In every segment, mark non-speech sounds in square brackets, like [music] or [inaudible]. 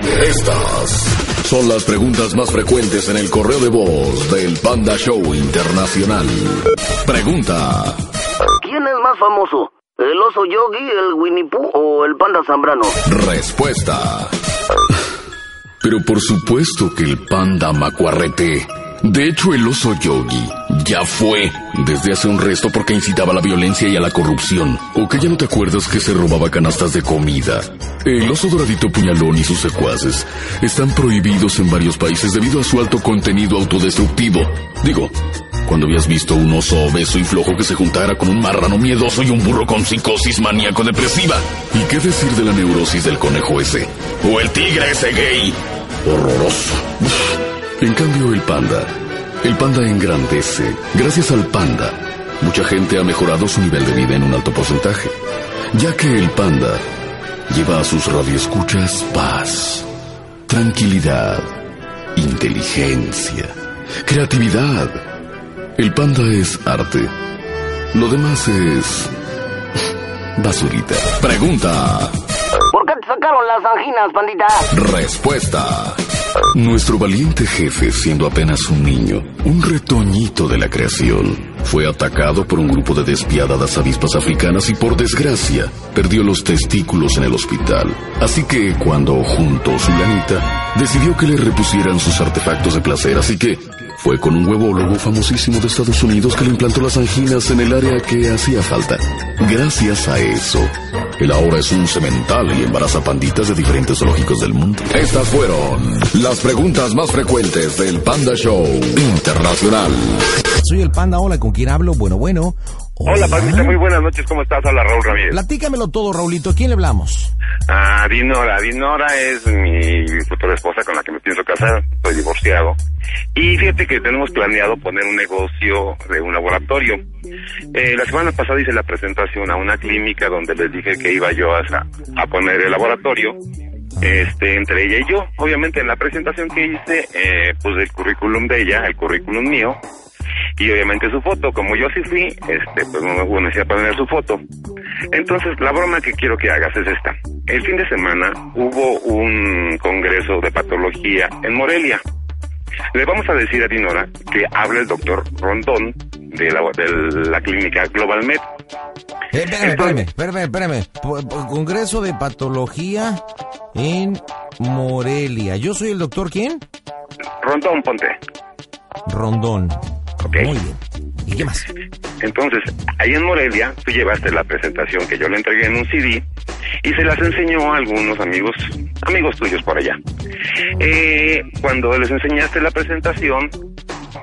Estas son las preguntas más frecuentes en el correo de voz del Panda Show Internacional. Pregunta. ¿Quién es más famoso? ¿El oso yogi, el Winnie Pooh o el panda zambrano? Respuesta. Pero por supuesto que el panda macuarrete. De hecho, el oso yogi ya fue desde hace un resto porque incitaba a la violencia y a la corrupción. ¿O que ya no te acuerdas que se robaba canastas de comida? El oso doradito puñalón y sus secuaces están prohibidos en varios países debido a su alto contenido autodestructivo. Digo, cuando habías visto un oso obeso y flojo que se juntara con un marrano miedoso y un burro con psicosis maníaco-depresiva. ¿Y qué decir de la neurosis del conejo ese? O el tigre ese gay. Horroroso. En cambio, el panda. El panda engrandece. Gracias al panda, mucha gente ha mejorado su nivel de vida en un alto porcentaje. Ya que el panda lleva a sus radioescuchas paz, tranquilidad, inteligencia, creatividad. El panda es arte. Lo demás es... basurita. Pregunta. ¿Por qué te sacaron las anginas, pandita? Respuesta. Nuestro valiente jefe, siendo apenas un niño, un retoñito de la creación, fue atacado por un grupo de despiadadas avispas africanas y por desgracia perdió los testículos en el hospital. Así que cuando juntó su lanita, decidió que le repusieran sus artefactos de placer, así que fue con un huevólogo famosísimo de Estados Unidos que le implantó las anginas en el área que hacía falta. Gracias a eso, él ahora es un cemental y embaraza panditas de diferentes zoológicos del mundo. Estas fueron las preguntas más frecuentes del Panda Show Internacional. Soy el Panda, hola, ¿con quién hablo? Bueno, bueno. Hola, Pandita, muy buenas noches, ¿cómo estás? Hola, Raúl Ramírez. Platícamelo todo, Raulito, ¿a quién le hablamos? Ah, Dinora. Dinora es mi futura esposa con la que me pienso casar. Estoy divorciado. Y fíjate que tenemos planeado poner un negocio de un laboratorio. Eh, la semana pasada hice la presentación a una clínica donde les dije que iba yo a, a poner el laboratorio. Este, entre ella y yo. Obviamente en la presentación que hice, eh, puse el currículum de ella, el currículum mío, y obviamente su foto. Como yo sí fui, este, pues no me poner su foto. Entonces, la broma que quiero que hagas es esta. El fin de semana hubo un congreso de patología en Morelia. Le vamos a decir a Dinora que hable el doctor Rondón de la, de la clínica Global Med. Eh, espérame, espérame, espérame, espérame. P- Congreso de Patología en Morelia. Yo soy el doctor, ¿quién? Rondón, ponte. Rondón. Ok. Muy bien. ¿Y qué más? Entonces, ahí en Morelia, tú llevaste la presentación que yo le entregué en un CD y se las enseñó a algunos amigos, amigos tuyos por allá. Eh, cuando les enseñaste la presentación,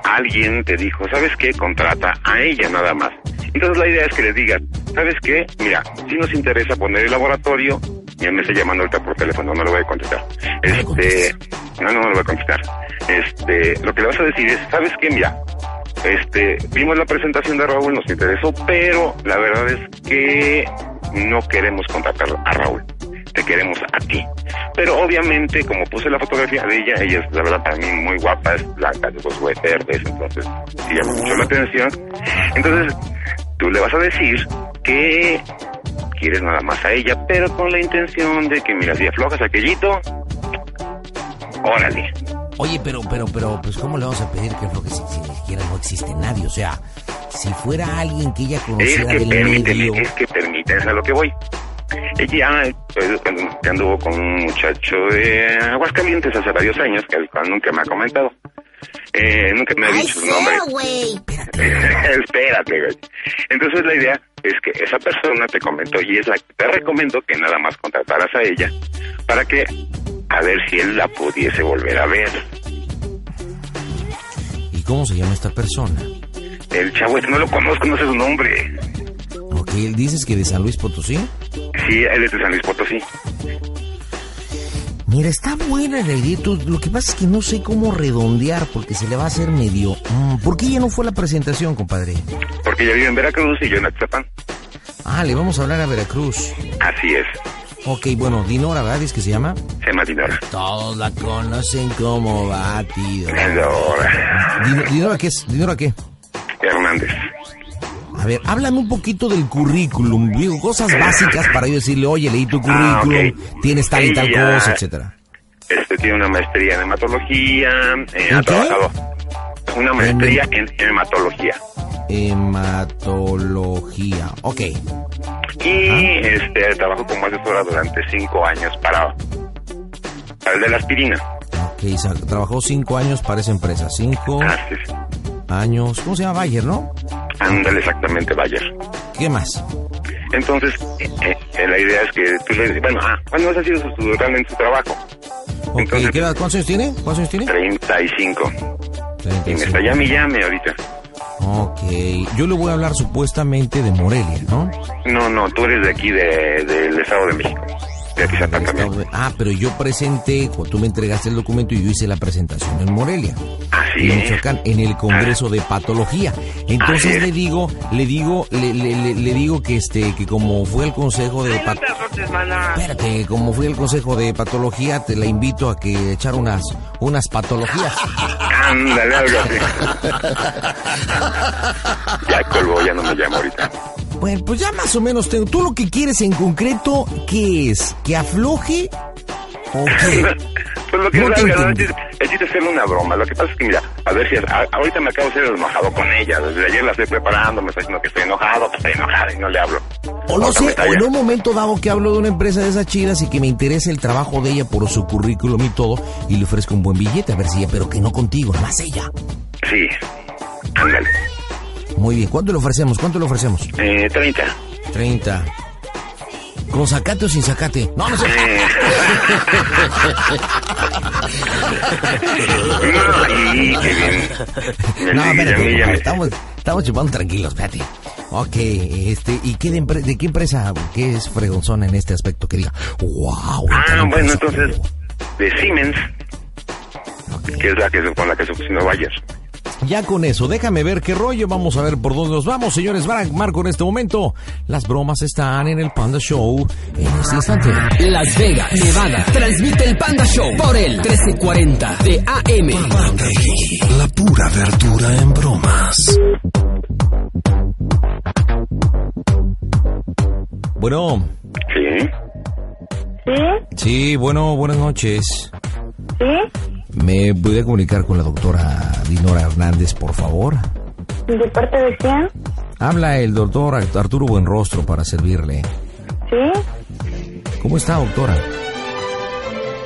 alguien te dijo, ¿sabes qué? Contrata a ella nada más. Entonces la idea es que les digas, ¿sabes qué? Mira, si nos interesa poner el laboratorio, ya me está llamando ahorita por teléfono, no le voy a contestar. Este, no, no, no le voy a contestar. Este, lo que le vas a decir es, ¿sabes qué? Mira, este, vimos la presentación de Raúl, nos interesó, pero la verdad es que no queremos contratar a Raúl. Te queremos a ti. Pero obviamente, como puse la fotografía de ella, ella es la verdad para mí muy guapa, es blanca, de ojos verdes, entonces sí llama mucho la atención. Entonces, tú le vas a decir que quieres nada más a ella, pero con la intención de que, mira, si aflojas aquellito, órale. Oye, pero, pero, pero, pues, ¿cómo le vamos a pedir que es lo que si, si ni siquiera no existe nadie? O sea, si fuera alguien que ella Es conociera que del medio... es que permíteme, es a lo que voy. Ella eh, que anduvo con un muchacho de Aguascalientes hace varios años, que el cual nunca me ha comentado. Eh, nunca me ha dicho su nombre. [laughs] Espérate, güey. Entonces la idea es que esa persona te comentó y es la que te recomiendo que nada más contrataras a ella para que a ver si él la pudiese volver a ver. ¿Y cómo se llama esta persona? El chavo este no lo conozco, no sé su nombre. Ok, dices que de San Luis Potosí. Sí, él es de San Luis Potosí. Mira, está buena la idea. tú- Lo que pasa es que no sé cómo redondear porque se le va a hacer medio. Mm, ¿Por qué ya no fue la presentación, compadre? Porque ella vive en Veracruz y yo en Atizapán. Ah, le vamos a hablar a Veracruz. Así es. Ok, bueno, Dinora, ¿verdad? ¿Es que se llama? Se llama Dinora. Todos la conocen como Batido. Dinora. Din- ¿Dinora qué es? ¿Dinora qué? Hernández. A ver, háblame un poquito del currículum. Digo, cosas básicas para yo decirle, oye, leí tu Ah, currículum, tienes tal y tal Ella- cosa, etcétera. Este tiene una maestría en hematología. eh, ¿En ha qué? trabajado. Una maestría en hematología. Hematología. Ok. Y este trabajó como asesora durante cinco años para, para el de la aspirina. Ok, sa- trabajó cinco años para esa empresa. Cinco es. años. ¿Cómo se llama? Bayer, ¿no? Ándale exactamente, Bayer. ¿Qué más? Entonces, eh, eh, la idea es que tú le bueno, ah, bueno, ese ha sido su, su- realmente su trabajo. Ok, Entonces- ¿qué edad- ¿cuántos años tiene? ¿Cuántos años tiene? 35. Y me 35. está llame y llame ahorita. Ok, yo le voy a hablar supuestamente de Morelia, ¿no? No, no, tú eres de aquí, de, del Estado de México. De Ah, pero yo presenté, cuando tú me entregaste el documento y yo hice la presentación en Morelia. Así en. Michoacán, en el Congreso de Patología. Entonces le digo, le digo, le, le- le- le digo que este, que como fue el consejo de Pat- Espérate, como fui al consejo de patología, te la invito a que echar unas, unas patologías. Ándale, algo así. [laughs] ya colgó, ya no me llamo ahorita. Bueno, pues ya más o menos tengo. ¿Tú lo que quieres en concreto qué es? ¿Que afloje o [laughs] qué? Pues lo que No es la verdad, entendí. es es chiste hacerle una broma. Lo que pasa es que, mira, a ver si a- ahorita me acabo de ser enojado con ella. Desde ayer la estoy preparando, me está diciendo que estoy enojado, que estoy enojado y no le hablo. O no sé, o en un momento dado que hablo de una empresa de esas chidas y que me interesa el trabajo de ella por su currículum y todo, y le ofrezco un buen billete, a ver si ella, pero que no contigo, más ella. Sí, ándale. Muy bien, ¿cuánto le ofrecemos? ¿Cuánto le ofrecemos? Eh, 30. 30. ¿Con sacate o sin sacate? No, no sé. Eh. [laughs] no, espérate, estamos, estamos chupando tranquilos, espérate. Ok, este, ¿y qué de, qué empresa, qué es fregonzona en este aspecto que diga, wow? Ah, bueno, entonces, pruebo"? de Siemens, que es la que con la que se fusionó Bayer. Ya con eso, déjame ver qué rollo, vamos a ver por dónde nos vamos, señores. Mar- Marco, en este momento, las bromas están en el Panda Show en este instante. Las Vegas, Nevada. Transmite el Panda Show por el 1340 de AM. La pura verdura en bromas. Bueno, Sí. ¿Sí? sí, bueno, buenas noches. ¿Sí? ¿Me puede comunicar con la doctora Dinora Hernández, por favor? ¿De parte de quién? Habla el doctor Arturo Buenrostro para servirle. ¿Sí? ¿Cómo está, doctora?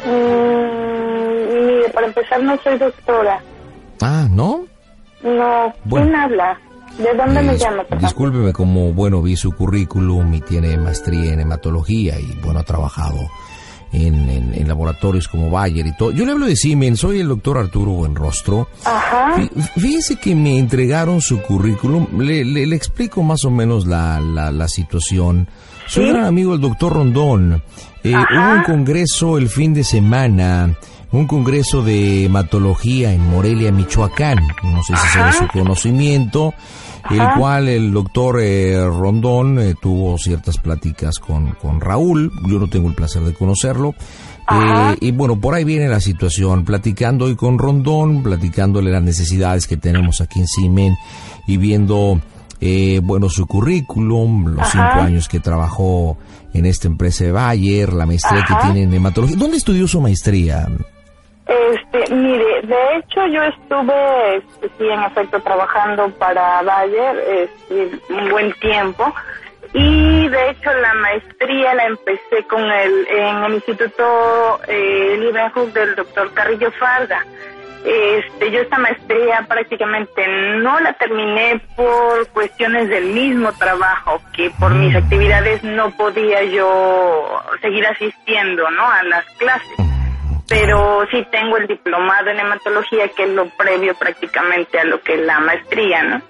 Mm, mire, para empezar no soy doctora. Ah, ¿no? No, Bueno. ¿quién habla? ¿De dónde me llama? discúlpeme, como, bueno, vi su currículum y tiene maestría en hematología y, bueno, ha trabajado en, en- en laboratorios como Bayer y todo. Yo le hablo de Siemens, soy el doctor Arturo Buenrostro. Ajá. Fí- Fíjese que me entregaron su currículum. Le, le- le explico más o menos la, la, la situación. Soy ¿Sí? gran amigo del doctor Rondón. Eh, hubo un congreso el fin de semana, un congreso de hematología en Morelia, Michoacán. No sé si sea de su conocimiento. El cual el doctor eh, Rondón eh, tuvo ciertas pláticas con, con Raúl. Yo no tengo el placer de conocerlo. Eh, y bueno, por ahí viene la situación, platicando hoy con Rondón, platicándole las necesidades que tenemos aquí en Simen y viendo, eh, bueno, su currículum, los Ajá. cinco años que trabajó en esta empresa de Bayer, la maestría Ajá. que tiene en hematología. ¿Dónde estudió su maestría? Este, mire, de hecho yo estuve, este, sí, en efecto, trabajando para Bayer este, un buen tiempo y de hecho la maestría la empecé con el, en el Instituto eh, del doctor Carrillo Farga. Este, yo esta maestría prácticamente no la terminé por cuestiones del mismo trabajo, que por mis actividades no podía yo seguir asistiendo, ¿no? A las clases pero sí tengo el diplomado en hematología, que es lo previo prácticamente a lo que es la maestría, ¿no?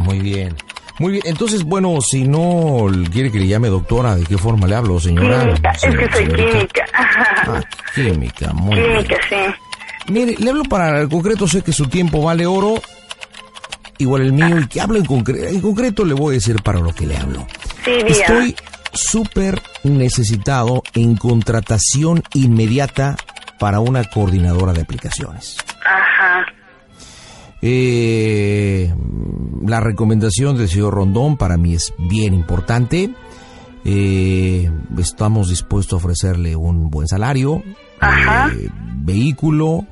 Muy bien. Muy bien, entonces, bueno, si no quiere que le llame doctora, ¿de qué forma le hablo, señora? Química, es que soy Señorita. química. Ah, química, muy bien. Química, sí. Mire, le hablo para el concreto, sé que su tiempo vale oro, igual el mío, y que hablo en concreto. En concreto le voy a decir para lo que le hablo. Sí, diga. Estoy súper necesitado en contratación inmediata para una coordinadora de aplicaciones. Ajá. Eh, la recomendación del señor Rondón para mí es bien importante. Eh, estamos dispuestos a ofrecerle un buen salario, Ajá. eh, vehículo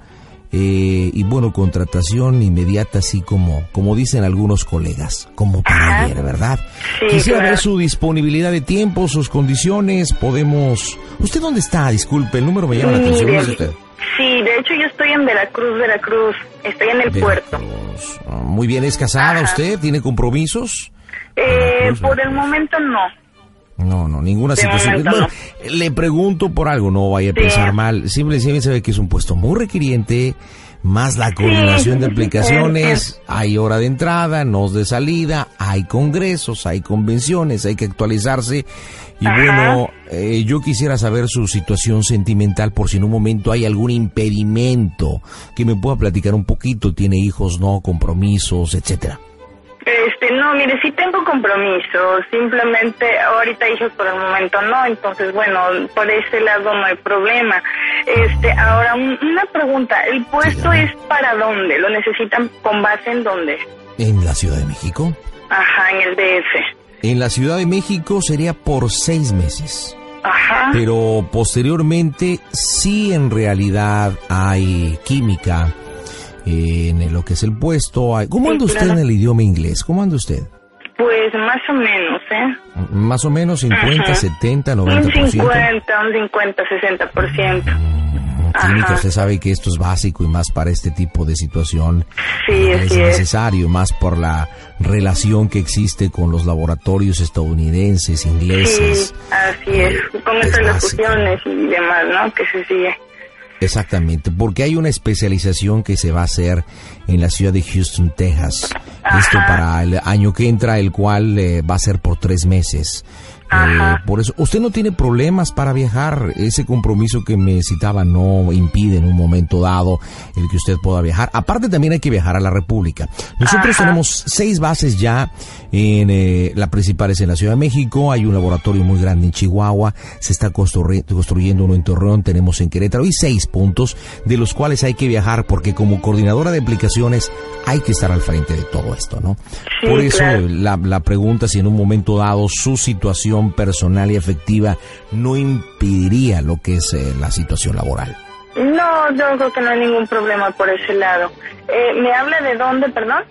eh, y bueno, contratación inmediata, así como, como dicen algunos colegas, como ayer, ¿verdad? Sí, Quisiera claro. ver su disponibilidad de tiempo, sus condiciones, podemos... ¿Usted dónde está? Disculpe, el número me llama la atención. Mire, ¿dónde es usted? Sí, de hecho yo estoy en Veracruz, Veracruz. Estoy en el puerto. Veracruz. Ah, Muy bien, ¿es casada Ajá. usted? ¿Tiene compromisos? Eh, Veracruz, por el momento no. No, no, ninguna De situación. momento Bueno, le pregunto por algo, no vaya a Sí. pensar mal. Simplemente se ve que es un puesto muy requiriente, más la coordinación de sí, aplicaciones, hay hora de entrada, no de salida, hay congresos, hay convenciones, hay que actualizarse. Y Ajá. bueno, eh, yo quisiera saber su situación sentimental por si en un momento hay algún impedimento que me pueda platicar un poquito. ¿Tiene hijos, no, compromisos, etcétera? Este, no, mire, sí tengo compromiso, simplemente ahorita hijos por el momento no, entonces bueno, por ese lado no hay problema. Este, ahora un- una pregunta, ¿el puesto es para dónde? ¿Lo necesitan con base en dónde? ¿En la Ciudad de México? Ajá, en el DF. En la Ciudad de México sería por seis meses. Ajá. Pero posteriormente sí en realidad hay química eh, en lo que es el puesto. hay- ¿Cómo anda usted en el idioma inglés? ¿Cómo anda usted? Pues más o menos, ¿eh? Más o menos 50, Ajá. 70, Un 90%. 50, un 50, 60%. Química, Ajá. usted sabe que esto es básico y más para este tipo de situación. Sí, es así es. necesario, más por la relación que existe con los laboratorios estadounidenses, ingleses. Sí, así es. Con Es estas locuciones y demás, ¿no? Que se sigue. Exactamente, porque hay una especialización que se va a hacer en la ciudad de Houston, Texas. Esto para el año que entra, el cual eh, va a ser por tres meses. Ajá. Eh, por eso, usted no tiene problemas para viajar. Ese compromiso que me citaba no impide en un momento dado el que usted pueda viajar. Aparte, también hay que viajar a la República. Nosotros Ajá. tenemos seis bases ya. En eh, la principal es en la Ciudad de México. Hay un laboratorio muy grande en Chihuahua. Se está construri- construyendo uno en Torreón. Tenemos en Querétaro. Y seis puntos de los cuales hay que viajar porque como coordinadora de aplicaciones hay que estar al frente de todo esto, ¿no? Sí, Por eso claro. la, la pregunta si en un momento dado su situación personal y afectiva no impediría lo que es eh, la situación laboral. No, yo creo que no hay ningún problema por ese lado. Eh, ¿Me habla de dónde, perdón?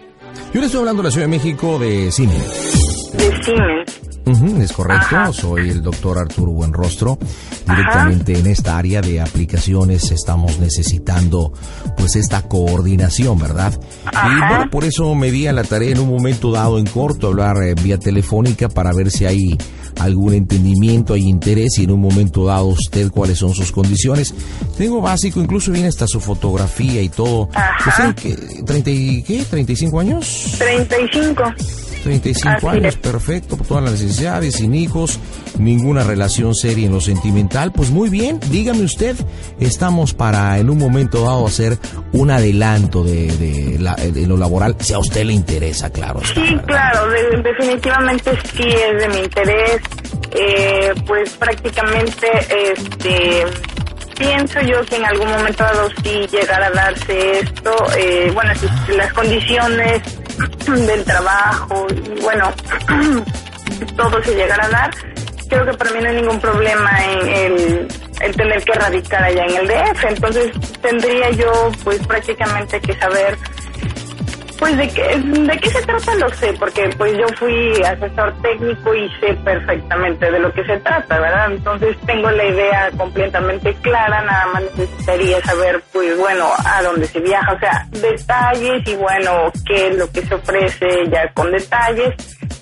Yo le estoy hablando de la Ciudad de México de Siemens. De Siemens. Ujú, es correcto, Ajá. soy el doctor Arturo Buenrostro. Directamente en esta área de aplicaciones estamos necesitando pues esta coordinación, ¿verdad? Y Ajá. bueno, por eso me di a la tarea en un momento dado en corto hablar eh, vía telefónica para ver si hay algún entendimiento, hay interés y en un momento dado usted cuáles son sus condiciones. Tengo básico, incluso viene hasta su fotografía y todo. ¿30 y qué? ¿35 años? 35. 35 Así años, es. perfecto, por todas las necesidades, sin hijos, ninguna relación seria en lo sentimental. Pues muy bien, dígame usted, estamos para en un momento dado hacer un adelanto de, de, la- de lo laboral, si a usted le interesa, claro. está, Sí, ¿verdad? claro, de- definitivamente sí es de mi interés. Eh, pues prácticamente, este, pienso yo que en algún momento dado sí llegará a darse esto. Eh, bueno, si- las condiciones del trabajo y bueno, [clears throat] todo se llegará a dar. Creo que para mí no hay ningún problema en el, el tener que radicar allá en el DF. Entonces tendría yo pues prácticamente que saber pues de qué, de qué se trata lo sé, porque pues yo fui asesor técnico y sé perfectamente de lo que se trata, ¿verdad? Entonces tengo la idea completamente clara, nada más necesitaría saber pues bueno a dónde se viaja, o sea, detalles y bueno, qué es lo que se ofrece ya con detalles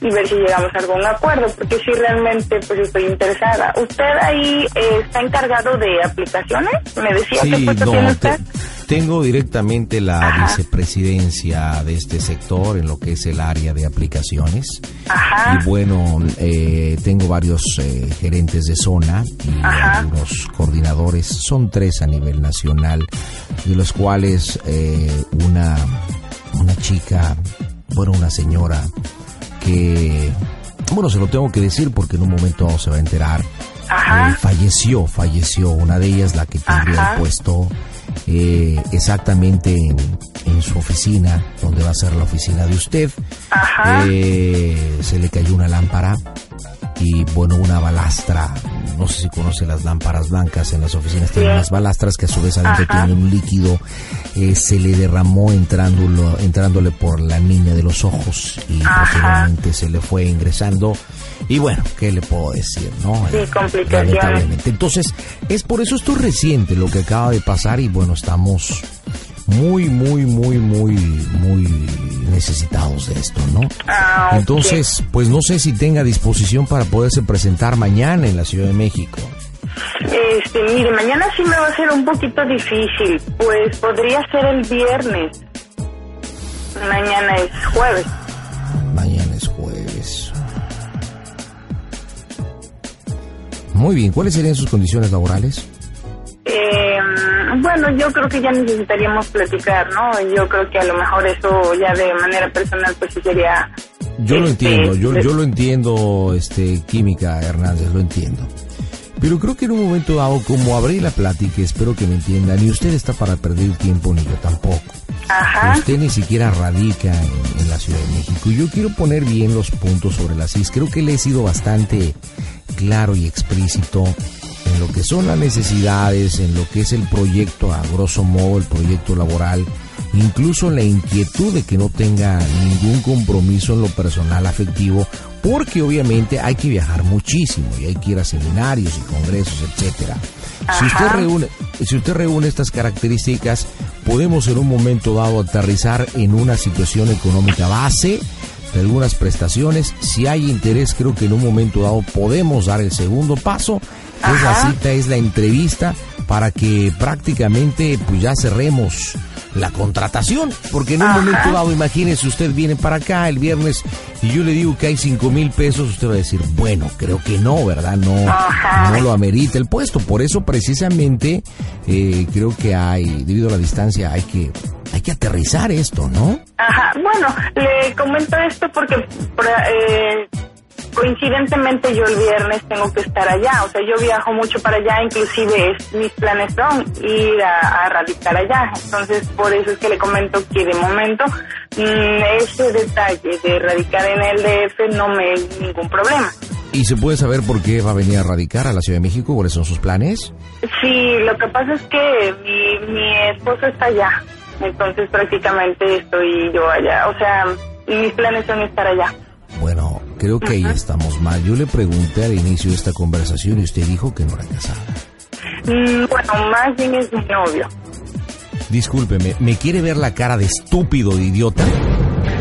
y ver si llegamos a algún acuerdo, porque si realmente pues estoy interesada. ¿Usted ahí eh, está encargado de aplicaciones? ¿Me decía Sí, qué puesto no, tiene te- usted? Tengo directamente la vicepresidencia de este sector en lo que es el área de aplicaciones. Ajá. Y bueno, eh, tengo varios eh, gerentes de zona y algunos coordinadores. Son tres a nivel nacional, de los cuales eh, una, una chica, bueno, una señora que, bueno, se lo tengo que decir porque en un momento se va a enterar. Ajá. Eh, falleció, falleció. Una de ellas, la que tendría Ajá. el puesto eh, exactamente en, en su oficina, donde va a ser la oficina de usted. Ajá. Eh, se le cayó una lámpara y bueno, una balastra. No sé si conoce las lámparas blancas en las oficinas, tienen unas balastras que a su vez adentro tienen un líquido. eh, se le derramó entrándolo, entrándole por la niña de los ojos y posteriormente se le fue ingresando. Y bueno, ¿qué le puedo decir, no? Sí, Eh, lamentablemente. Entonces, es por eso esto es reciente lo que acaba de pasar y bueno, estamos muy, muy, muy, muy, muy necesitados de esto, ¿no? Ah. Entonces, pues no sé si tenga disposición para poderse presentar mañana en la Ciudad de México. Este, mire, mañana sí me va a ser un poquito difícil, pues podría ser el viernes. Mañana es jueves. Mañana es jueves. Muy bien, ¿cuáles serían sus condiciones laborales? Eh, bueno, yo creo que ya necesitaríamos platicar, ¿no? Yo creo que a lo mejor eso ya de manera personal pues sí sería... Yo lo este, entiendo, yo, lo entiendo, este, Química Hernández, lo entiendo. Pero creo que en un momento dado, como abrí la plática, espero que me entiendan, ni usted está para perder tiempo, ni yo tampoco. Ajá. Usted ni siquiera radica en, en la Ciudad de México. Y yo quiero poner bien los puntos sobre las is. Creo que le he sido bastante claro y explícito en lo que son las necesidades, en lo que es el proyecto, a grosso modo, el proyecto laboral, incluso la inquietud de que no tenga ningún compromiso en lo personal afectivo, porque obviamente hay que viajar muchísimo y hay que ir a seminarios y congresos, etcétera. Si usted reúne, si usted reúne estas características, podemos en un momento dado aterrizar en una situación económica base de algunas prestaciones. Si hay interés, creo que en un momento dado podemos dar el segundo paso. Que Es la Ajá. cita, es la entrevista para que prácticamente pues ya cerremos la contratación, porque en un Ajá. momento dado, imagínese, usted viene para acá el viernes y yo le digo que hay cinco mil pesos, usted va a decir, bueno, creo que no, ¿verdad? No, Ajá. no lo amerita el puesto. Por eso precisamente eh, creo que hay, debido a la distancia, hay que, hay que aterrizar esto, ¿no? Ajá, bueno, le comento esto porque por, eh, coincidentemente yo el viernes tengo que estar allá, o sea, yo viajo mucho para allá, inclusive es- mis planes son ir a, a radicar allá, entonces por eso es que le comento que de momento mm, ese detalle de radicar en el DF no me es ningún problema. ¿Y se puede saber por qué va a venir a radicar a la Ciudad de México? ¿Cuáles son sus planes? Sí, lo que pasa es que mi, mi esposo está allá, entonces prácticamente estoy yo allá, o sea, mis planes son estar allá. Bueno, creo que ahí estamos mal. Yo le pregunté al inicio de esta conversación y usted dijo que no era casada. Mm, Bueno, más bien es mi novio. Discúlpeme, ¿me quiere ver la cara de estúpido, de idiota?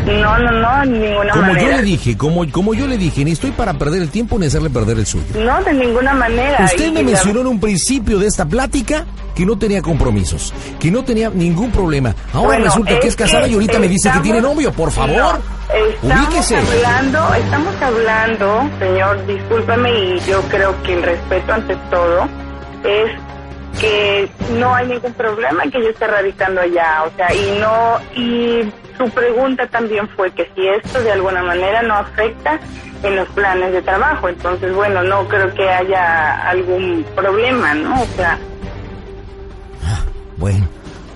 No, no, no, de ninguna Como yo manera. le dije, como, como yo le dije, ni estoy para perder el tiempo ni hacerle perder el suyo. No, de ninguna manera. Usted Y me mencionó en un principio de esta plática que no tenía compromisos, que no tenía ningún problema. Ahora Bueno, resulta que es casada y ahorita me dice que tiene novio. Por favor, No, estamos ubíquese. hablando, estamos hablando, señor, discúlpeme y yo creo que el respeto ante todo es que no hay ningún problema que yo esté radicando allá, o sea, y no, y su pregunta también fue que si esto de alguna manera no afecta en los planes de trabajo, entonces bueno, no creo que haya algún problema, ¿no? O sea, Bueno,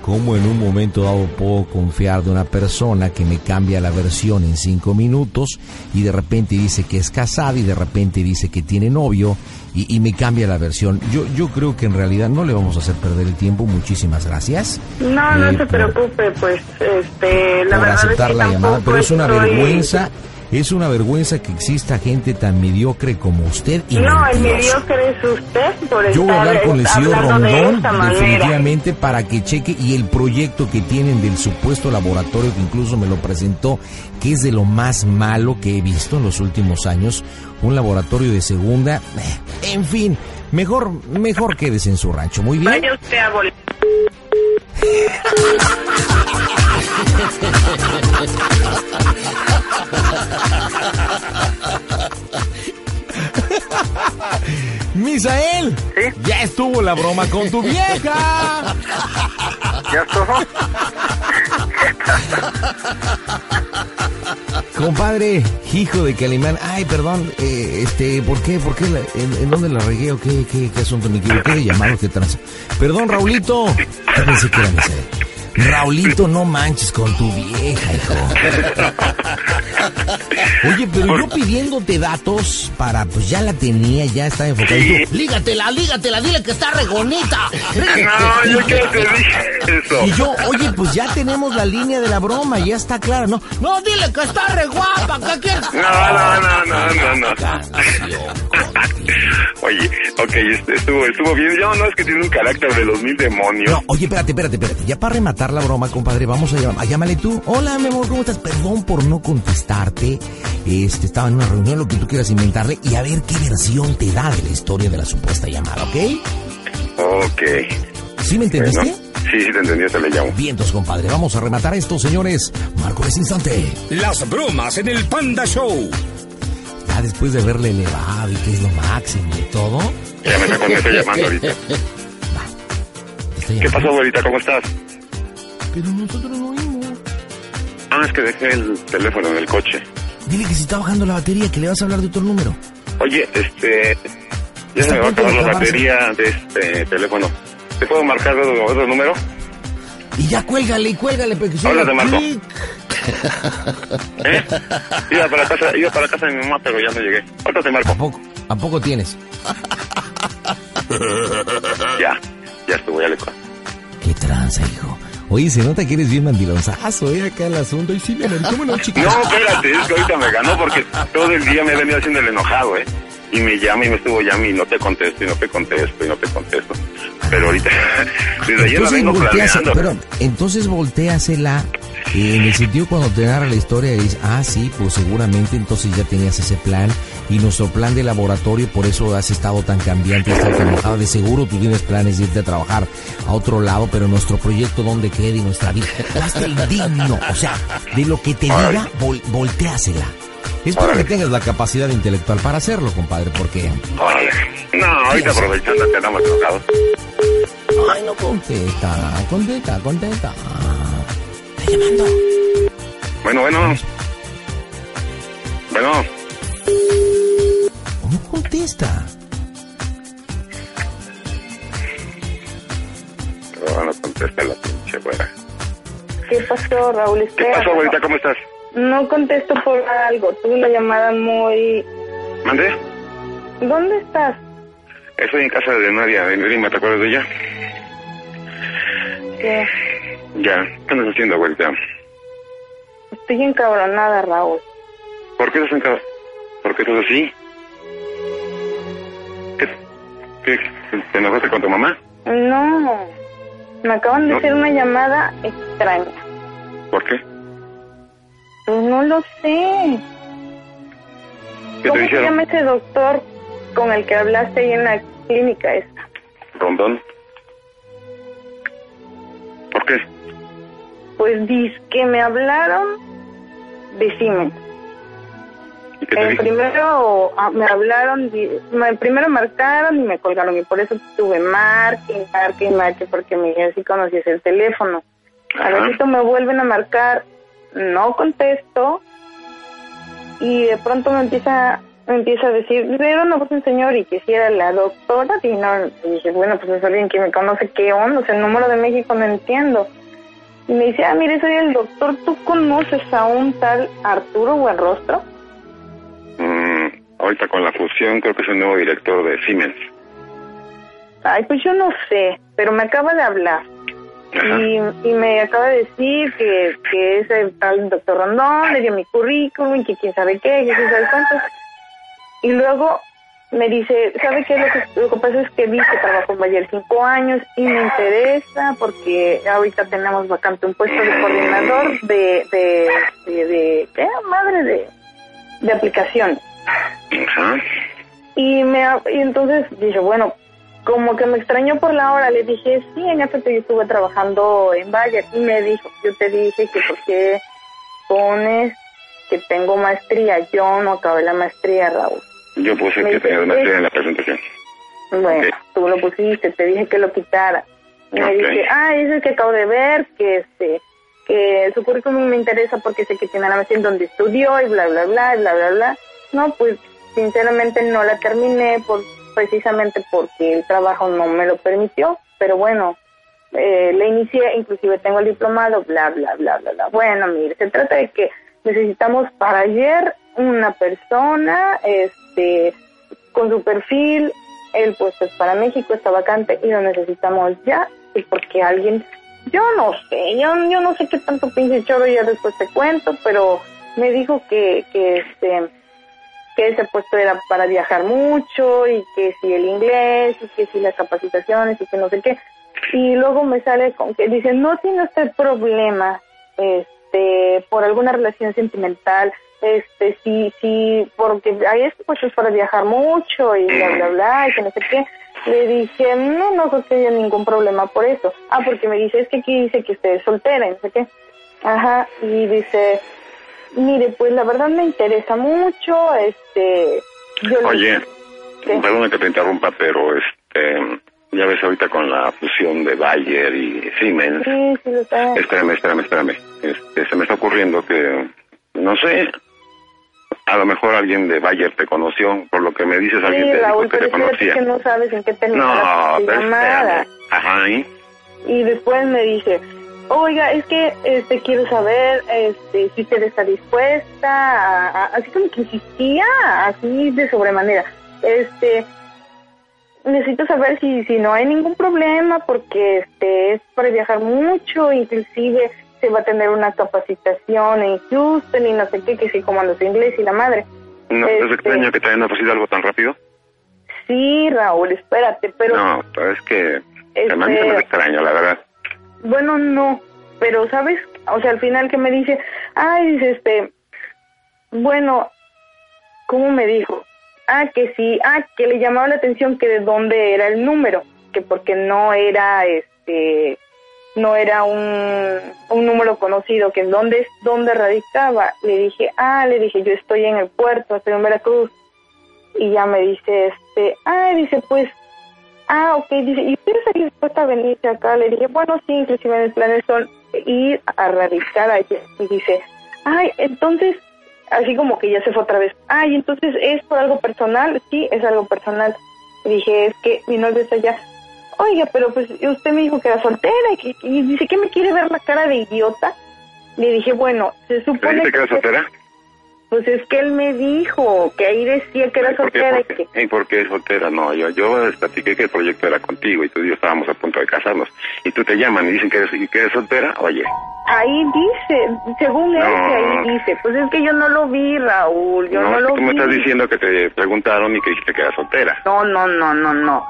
¿cómo en un momento dado puedo confiar de una persona que me cambia la versión en cinco minutos y de repente dice que es casada y de repente dice que tiene novio y, y me cambia la versión? Yo, yo creo que en realidad no le vamos a hacer perder el tiempo. Muchísimas gracias. no, no Eh, se por- preocupe, pues, este, la por verdad aceptar es que la llamada, pero es una vergüenza, es una vergüenza que exista gente tan mediocre como usted y No, el mediocre es usted por Yo voy a estar hablar con el señor hablando de Rondón manera. definitivamente para que cheque y el proyecto que tienen del supuesto laboratorio que incluso me lo presentó, que es de lo más malo que he visto en los últimos años, un laboratorio de segunda, eh, en fin, mejor mejor quédese en su rancho, muy bien. Vaya usted a vol- [laughs] [laughs] Misael, ¿Sí? ya estuvo la broma con tu vieja. ¿Ya estuvo? Compadre, hijo de Calimán. Ay, perdón, eh, este, ¿por qué? ¿Por qué? la- en, en dónde la regué o qué, qué, qué asunto? Me equivoqué de llamado, qué tranza. Perdón, Raulito. Pensé que era Misael. Raulito, no manches con tu vieja, hijo. Oye, pero yo pidiéndote datos para, pues ya la tenía, ya está enfocada. Y tú, lígatela, lígatela, dile que está regonita. No, yo quiero que dije eso. Y yo, oye, pues ya tenemos la línea de la broma, ya está clara, ¿no? No, dile que está re guapa, ¿qué quieres? No, no, no, no, no, no. Oye, ok, este, estuvo, estuvo bien. Yo no es que tiene un carácter de los mil demonios. No, oye, espérate, espérate, espérate. Ya para rematar la broma, compadre, vamos a llamar. Llámale tú. Hola, mi amor, ¿cómo estás? Perdón por no contestarte. Este, estaba en una reunión, lo que tú quieras inventarle, y a ver qué versión te da de la historia de la supuesta llamada, ¿ok? Ok. ¿Sí me entendiste? Bueno, sí, sí te entendí, te le llamo. Vientos, compadre. Vamos a rematar esto, señores. Marco ese instante. Las bromas en el Panda Show. Ya después de haberle elevado y que es lo máximo y todo. Ya me está, me [laughs] está llamando ahorita. está ¿Qué pasó, abuelita? ¿Cómo estás? Pero nosotros no oímos. Ah, es que dejé el teléfono en el coche. Dile que si está bajando la batería, que le vas a hablar de otro número. Oye, este... Ya se me va a acabar la acabarse. batería de este teléfono. ¿Te puedo marcar otro, otro número? Y ya cuélgale, cuélgale, porque si Háblate, oiga Marco. ¿Eh? Iba para casa, iba para casa de mi mamá, pero ya no llegué. Ahorita te ¿A marco. poco, ¿A poco tienes? Ya, ya estuvo, ya le Qué tranza, hijo. Oye, se nota que eres bien mandilonzazo, ¿eh? Acá el asunto. Y sí, amor, ¿cómo no, [laughs] chiquita? No, espérate, es que ahorita me ganó porque todo el día me he venido haciendo el enojado, ¿eh? Y me llama y me estuvo llamando y no te contesto y no te contesto y no te contesto. Pero ahorita, [laughs] desde ayer la Entonces vengo volteas, planeando. pero entonces volteasela en el sentido cuando te narra la historia dices, ah, sí, pues seguramente entonces ya tenías ese plan y nuestro plan de laboratorio, por eso has estado tan cambiante, has estado tan enojado. De seguro tú tienes planes de irte a trabajar a otro lado, pero nuestro proyecto, ¿dónde queda y nuestra vida? Hazte indigno, o sea, de lo que te diga, vol- volteasela. Espero que tengas la capacidad intelectual para hacerlo, compadre, porque... Órale. No, ahorita aprovechando que andamos enojados. Ay, no contesta, contesta, contesta. Llamando. Bueno, bueno. Bueno, No contesta. no contesta la pinche güera. ¿Qué pasó, Raúl? ¿Qué pasó, abuelita? ¿Cómo estás? No contesto por algo. Tuve una llamada muy... ¿Mandé? ¿Dónde estás? Estoy en casa de Nadia, de Dime, ¿te acuerdas de ella? ¿Qué? Ya, ¿qué andas haciendo, abuelita? Estoy encabronada, Raúl. ¿Por qué estás en casa? ¿Por qué estás así? ¿Qué, qué, ¿Te enojaste con tu mamá? No. Me acaban de No. hacer una llamada extraña. ¿Por qué? Pues no lo sé. ¿Qué te ¿Cómo se dijeron? llama ese doctor con el que hablaste ahí en la clínica esa? ¿Rondón? ¿Por qué? Pues dice que me hablaron de Siemens. ¿Y qué te Eh, primero ah, me hablaron, me- primero marcaron y me colgaron y por eso tuve marque, marque marque porque me así conocías el teléfono. A Ajá. ratito me vuelven a marcar, no contesto y de pronto me empieza me empieza a decir, era una voz un señor y que si era la doctora y no, y dije, bueno, pues es alguien que me conoce, ¿qué onda? O sea, el número de México no entiendo. Y me dice, ah, mire, soy el doctor, ¿tú conoces a un tal Arturo Buenrostro? Mm, ahorita con la fusión creo que es el nuevo director de Siemens. Ay, pues yo no sé, pero me acaba de hablar. Y, y me acaba de decir que, que es el tal doctor Rondón, le dio mi currículum y que quién sabe qué, que quién sabe cuántos. Y luego me dice, ¿sabe qué? Lo que, lo que pasa es que vi que trabajó en Bayer cinco años y me interesa porque ahorita tenemos vacante un puesto de coordinador de, de, de, de- ¿qué? Madre de, de aplicaciones. Ajá. Y, me, y entonces dije, bueno, como que me extrañó por la hora. Le dije, sí, en efecto, yo estuve trabajando en Bayer. Y me dijo, yo te dije que por qué pones que tengo maestría. Yo no acabé la maestría, Raúl. Yo puse Me que maestría "Es- en la presentación. Bueno, Ok. tú lo pusiste, te dije que lo quitara. Y me Ok. dice, ah, es el que acabo de ver, que este, que su currículum me interesa porque sé que tiene la maestría en donde estudió y bla, bla, bla, bla, bla, bla. No, pues sinceramente no la terminé por precisamente porque el trabajo no me lo permitió, pero bueno, eh, le inicié, inclusive tengo el diplomado, bla, bla, bla, bla, bla. Bueno, mire, se trata de que necesitamos para ayer una persona, este, con su perfil, el puesto es para México, está vacante y lo necesitamos ya, y porque alguien, yo no sé, yo, yo no sé qué tanto pinche choro ya después te cuento, pero me dijo que, que este, que ese puesto era para viajar mucho y que si el inglés y que si las capacitaciones y que no sé qué. Y luego me sale con que dice, no tiene usted problema este, por alguna relación sentimental, este, sí, sí, porque ahí este es para viajar mucho y bla, bla, bla, y que no sé qué. Le dije, no, no creo que haya ningún problema por eso. Ah, porque me dice, es que aquí dice que usted es soltera y no sé qué. Ajá, y dice, mire, pues la verdad me interesa mucho, este, yo le- Oye, ¿Qué? perdona que te interrumpa, pero este, ya ves ahorita con la fusión de Bayer y Siemens. Sí, sí lo está. Espérame, espérame, espérame. Este, se me está ocurriendo que, no sé, a lo mejor alguien de Bayer te conoció, por lo que me dices, alguien Sí, te Raúl, dijo que te conocía. que no sabes en qué No, llamada. Ajá, ¿y? Y después me dice, oiga, es que este quiero saber este si usted está dispuesta, a- a- así como que insistía, así de sobremanera. Este, necesito saber si, si no hay ningún problema porque este es para viajar mucho, inclusive se va a tener una capacitación en Houston y no sé qué, que sí, comando su inglés y la madre. ¿No es Este- extraño que te hayan ofrecido algo tan rápido? Sí, Raúl, espérate, pero... no, es que a mí se me Este- hace extraño, la verdad. Bueno, no, pero sabes, o sea, al final que me dice, ay, dice este, bueno, ¿cómo me dijo? Ah, que sí, ah, que le llamaba la atención que de dónde era el número, que porque no era, este, no era un, un número conocido, que en dónde, dónde radicaba. Le dije, ah, le dije, yo estoy en el puerto, estoy en Veracruz. Y ya me dice, este, ah, dice, pues, Ah, ok, dice, ¿y usted estaría dispuesta a venirse acá? Le dije, bueno, sí, inclusive mis planes son ir a radicar allá. Y dice, ay, entonces, así como que ya se fue otra vez, ay, entonces, ¿es por algo personal? Sí, es algo personal. Dije, es que mi novio está allá. Oiga, pero pues usted me dijo que era soltera y, que, y dice que me quiere ver la cara de idiota. Le dije, bueno, se ¿Te supone dijiste que eras soltera? Pues es que él me dijo que ahí decía que era ¿Por qué, soltera por que... qué? ¿Y por qué soltera? No, yo, yo les platiqué que el proyecto era contigo y tú y yo estábamos a punto de casarnos. Y tú te llaman y dicen que eres, que eres soltera. Oye, Ahí dice, según él que ahí dice, pues es que yo no lo vi, Raúl, yo no, no, que lo tú me vi. estás diciendo que te preguntaron y que dijiste que eras soltera. No, no, no, no, no.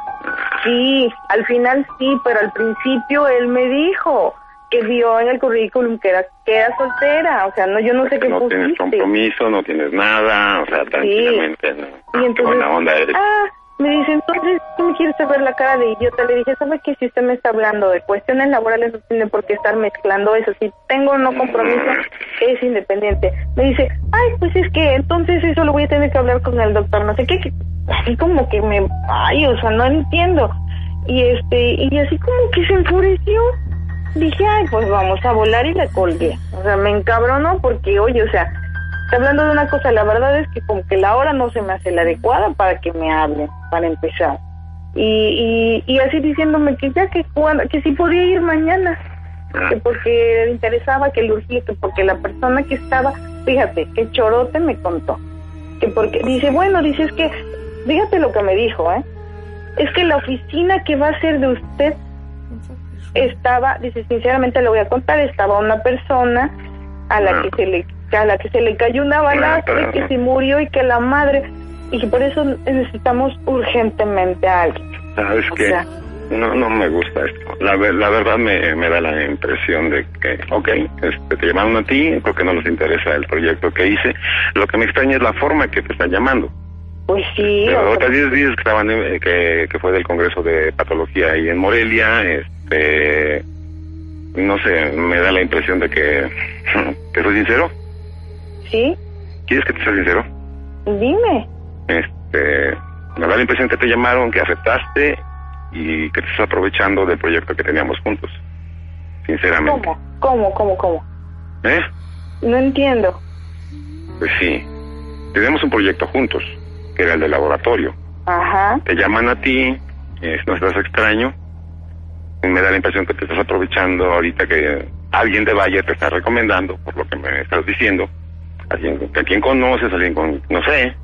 Sí, al final sí, pero al principio él me dijo que vio en el currículum que era que era soltera, o sea, no, yo no sé qué no tienes compromiso, no tienes nada, o sea, tranquilamente. ¿no? Y Qué entonces, buena onda eres. ah, me dice, entonces, ¿qué me quieres ver la cara de idiota? Le dije, ¿sabe que si usted me está hablando de cuestiones laborales no tiene por qué estar mezclando eso? Si tengo o no compromiso, es independiente. Me dice, ay, pues es que entonces eso lo voy a tener que hablar con el doctor, no sé qué, que así como que me, ay, o sea, no entiendo. Y este, y así como que se enfureció. Dije, ay, pues vamos a volar y la colgué. O sea, me encabronó porque, oye, o sea, hablando de una cosa, la verdad es que como que la hora no se me hace la adecuada para que me hablen, para empezar. Y, y, y así diciéndome que ya que cuando, que si podía ir mañana, que porque le interesaba, que le urgía, que porque la persona que estaba, fíjate, que chorote me contó, que porque, dice, bueno, dice, es que, fíjate lo que me dijo, ¿eh? Es que la oficina que va a ser de usted estaba, dice, sinceramente le voy a contar, estaba una persona a la que se le a la que se le cayó una balazo y que se murió y que la madre y que por eso necesitamos urgentemente a alguien. ¿Sabes O qué? sea- no, no me gusta esto. La, ver- la verdad me, me da la impresión de que, ok, este, te llamaron a ti, creo que no les interesa el proyecto que hice. Lo que me extraña es la forma que te están llamando. Pues sí. Pero otras sea, 10 días que estaban en- que, que fue del Congreso de Patología ahí en Morelia, este no sé, me da la impresión de que [laughs] que soy sincero. sí, ¿Quieres que te sea sincero? dime. Este, me da la impresión que te llamaron, que aceptaste y que te estás aprovechando del proyecto que teníamos juntos. Sinceramente. ¿Cómo? ¿Cómo? ¿Cómo? ¿Cómo? ¿Eh? No entiendo. Pues sí. Tenemos un proyecto juntos, que era el de laboratorio. Ajá. te llaman a ti, eh, no estás extraño, me da la impresión que te estás aprovechando ahorita que alguien de Valle te está recomendando, por lo que me estás diciendo, alguien que a quien conoces, alguien con, no sé,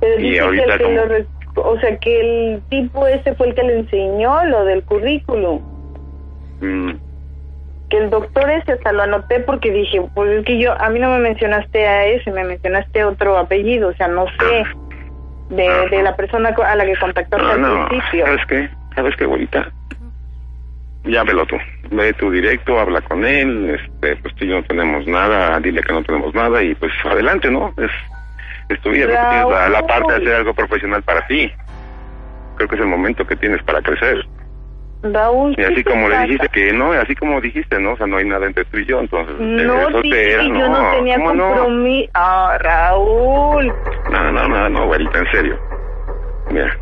Pero Y ahorita como- re- o sea, que el tipo ese fue el que le enseñó lo del currículum. mm, Que el doctor ese hasta lo anoté porque dije, pues es que yo, a mí no me mencionaste a ese, me mencionaste otro apellido, o sea, no sé de, de la persona a la que contactaste no, al no, principio. ¿sabes qué? ¿Sabes qué, abuelita? Ya velo tú, ve tú directo, habla con él, este, pues tú y yo no tenemos nada, dile que no tenemos nada y pues adelante, ¿no? Es, es tu vida, tienes la, la parte de hacer algo profesional para ti. Creo que es el momento que tienes para crecer. Raúl, Y ¿qué así te como le dijiste que no, así como dijiste, ¿no? O sea, no hay nada entre tú y yo, entonces... No, eres dije soltera, que yo no tenía ¿cómo no? compromiso. Ah, Raúl. No, no, no, no, güerita, en serio. Mira,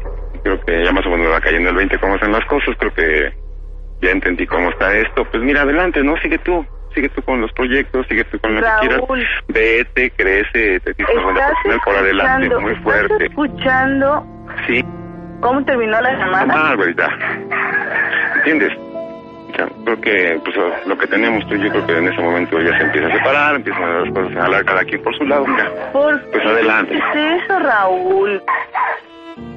creo que ya más o menos me va cayendo el 20 cómo están las cosas, creo que ya entendí cómo está esto. Pues mira, adelante, ¿no? Sigue tú, sigue tú con los proyectos, sigue tú con lo que quieras. Raúl. Vete, crece, te tienes una ¿Estás por adelante, muy ¿Estás fuerte. escuchando Sí, cómo terminó la llamada? Ah, güerita. ¿Entiendes? Creo que pues, lo que tenemos tú y yo creo que en ese momento ya se empieza a separar, empiezan las cosas a hablar cada quien por su lado. mira. ¿Por Pues qué adelante. dices eso, Raúl?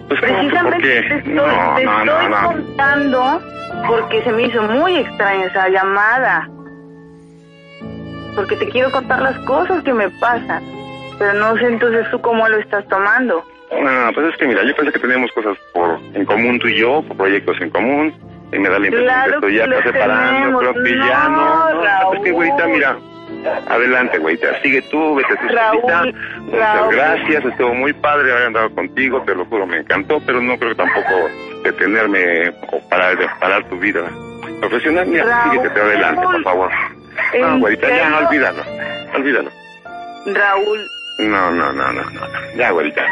Pues, ¿cómo que ¿por Precisamente qué? te estoy, No, te no, estoy no, contando porque se me hizo muy extraña esa llamada. Porque te quiero contar las cosas que me pasan. Pero no sé entonces tú cómo lo estás tomando. No, pues es que mira, yo pensé que teníamos cosas por en común tú y yo, por proyectos en común, y me da la impresión Claro que esto que ya separando, creo que No, ya no. no Raúl. es que güeyita, mira, adelante güeyita, sigue tú, vete tú Raúl. Muchas Raúl. gracias, estuvo muy padre haber andado contigo, te lo juro, me encantó, pero no creo tampoco detenerme o parar, parar tu vida profesional. Mira, Raúl. síguete adelante, por favor. No, ¿En güeyita, ya, serio? olvídalo, olvídalo. Raúl, No, no, no, no, no, no. Ya, güerita.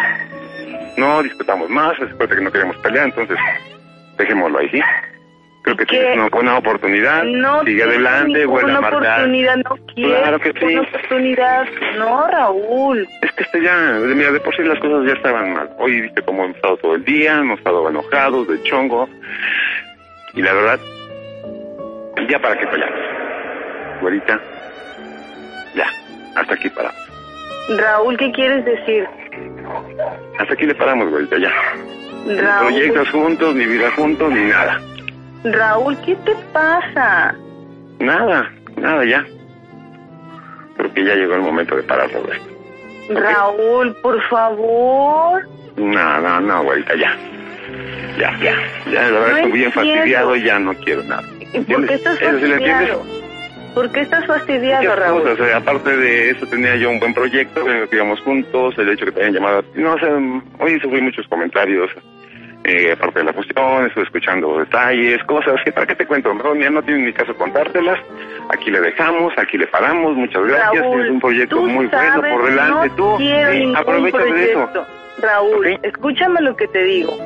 No discutamos más, recuerda que no queremos pelear, entonces dejémoslo ahí, ¿sí? Creo que ¿Qué? tienes una buena oportunidad. no Sigue adelante, vuelve ninguna a marcar. oportunidad, no quiero Claro que sí. ninguna oportunidad. No, Raúl. Es que este ya, mira, de por sí las cosas ya estaban mal. Hoy viste cómo hemos estado todo el día, hemos estado enojados, de chongo. Y la verdad, ya para qué peleamos. Güerita, ya, hasta aquí paramos. Raúl, ¿qué quieres decir? Hasta aquí le paramos, güerita, ya. Ni Raúl, proyectos juntos, ni vida juntos, ni nada. Raúl, ¿qué te pasa? Nada, nada ya. Creo que ya llegó el momento de parar todo esto. Raúl, por favor. No, no, no, ya. Ya, ya. Ya, la verdad No estoy bien fastidiado y ya no quiero nada. ¿Y por qué estás fastidiado? ¿Por qué estás fastidiado, Raúl? cosas, aparte de eso tenía yo un buen proyecto, en el que íbamos juntos, el hecho que te hayan llamado, no sé, hoy sufrí muchos comentarios, eh, aparte de la fusión, estuve escuchando detalles, cosas que para qué te cuento, mejor ya no tiene ni caso contártelas, aquí le dejamos, aquí le paramos, muchas gracias, Raúl, es un proyecto muy bueno sabes, por delante, no tú sí, ningún aprovecha de eso. Raúl, escúchame lo que te digo.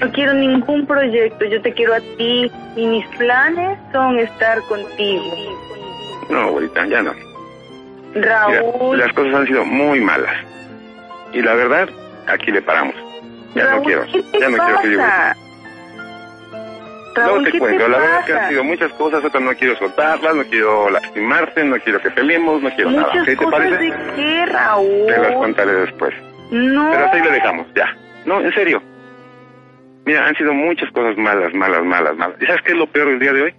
No quiero ningún proyecto, yo te quiero a ti y mis planes son estar contigo. No, ahorita ya no. Mira, Raúl, las cosas han sido muy malas. Y la verdad, aquí le paramos. Ya Raúl, no quiero, ¿qué te ya no quiero que yo... Raúl, Luego te ¿qué cuento, te la verdad que pasa? han sido muchas cosas, otras no quiero soltarlas, no quiero lastimarte, no quiero que peleemos, no quiero nada. Muchas ¿Qué te cosas parece? de qué, Raúl. Te las contaré después. No. Pero hasta ahí le dejamos, ya. No, en serio. Mira, han sido muchas cosas malas, malas, malas, malas. ¿Y sabes qué es lo peor del día de hoy?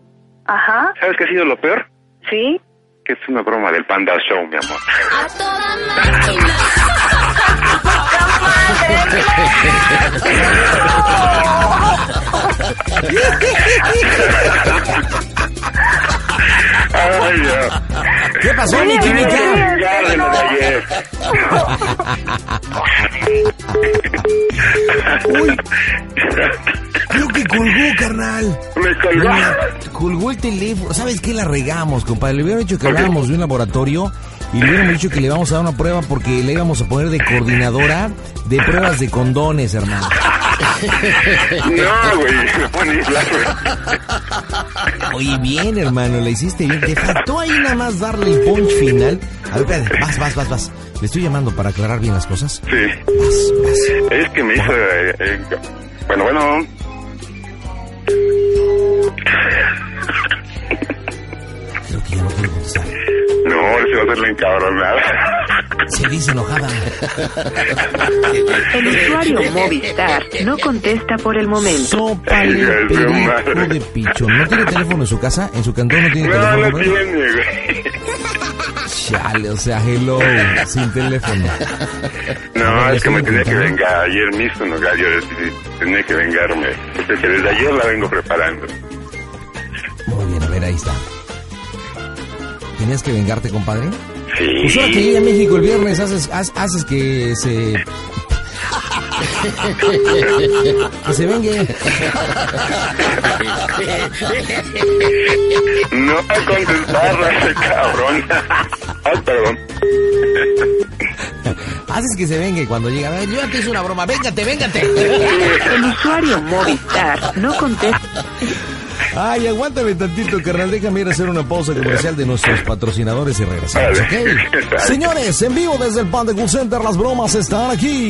Ajá, ¿Sabes qué ha sido lo peor? sí. Que es una broma del Panda Show, mi amor. A toda máquina. Ay. ¿Qué pasó, mi química? Uy, creo que colgó, carnal. Me colgó. Colgó el teléfono. ¿Sabes qué? La regamos, compadre. Le hubieran dicho que hablábamos de un laboratorio y le hubiéramos dicho que le íbamos a dar una prueba porque le íbamos a poner de coordinadora de pruebas de condones, hermano. No, güey. No, ni la- Oye, bien, hermano, le hiciste bien. Te faltó ahí nada más darle el punch final. A ver, espérate, vas, vas, vas, vas. Le estoy llamando para aclarar bien las cosas. Sí. Vas, vas. Es que me hizo... eh, eh, bueno, bueno. No, ahora se va a hacer la encabronada. Se dice enojada. El usuario Movistar no contesta por el momento. Hija de pichón. ¿No tiene teléfono en su casa? ¿En su cantón no tiene No, teléfono? no güey? tiene, güey. Chale, o sea, hello, sin teléfono. No, es que me tenía que vengar. Ayer mismo, no, yo decidí, tenía que vengarme. Porque desde ayer la vengo preparando. Muy bien, a ver, ahí está. ¿Tenías que vengarte, compadre? Sí. Pues ahora que llegue a México el viernes, haces, haces que se... [laughs] que se vengue. No a contestar ese cabrón. [laughs] Ay, perdón. Haces que se vengue cuando llega. A ver, yo ya te hice una broma. Véngate, véngate. El usuario Movistar no contesta. Ay, aguántame tantito, carnal. Déjame ir a hacer una pausa comercial de nuestros patrocinadores y regresamos, ¿ok? [laughs] Señores, en vivo desde el Pan de Cool Center, las bromas están aquí.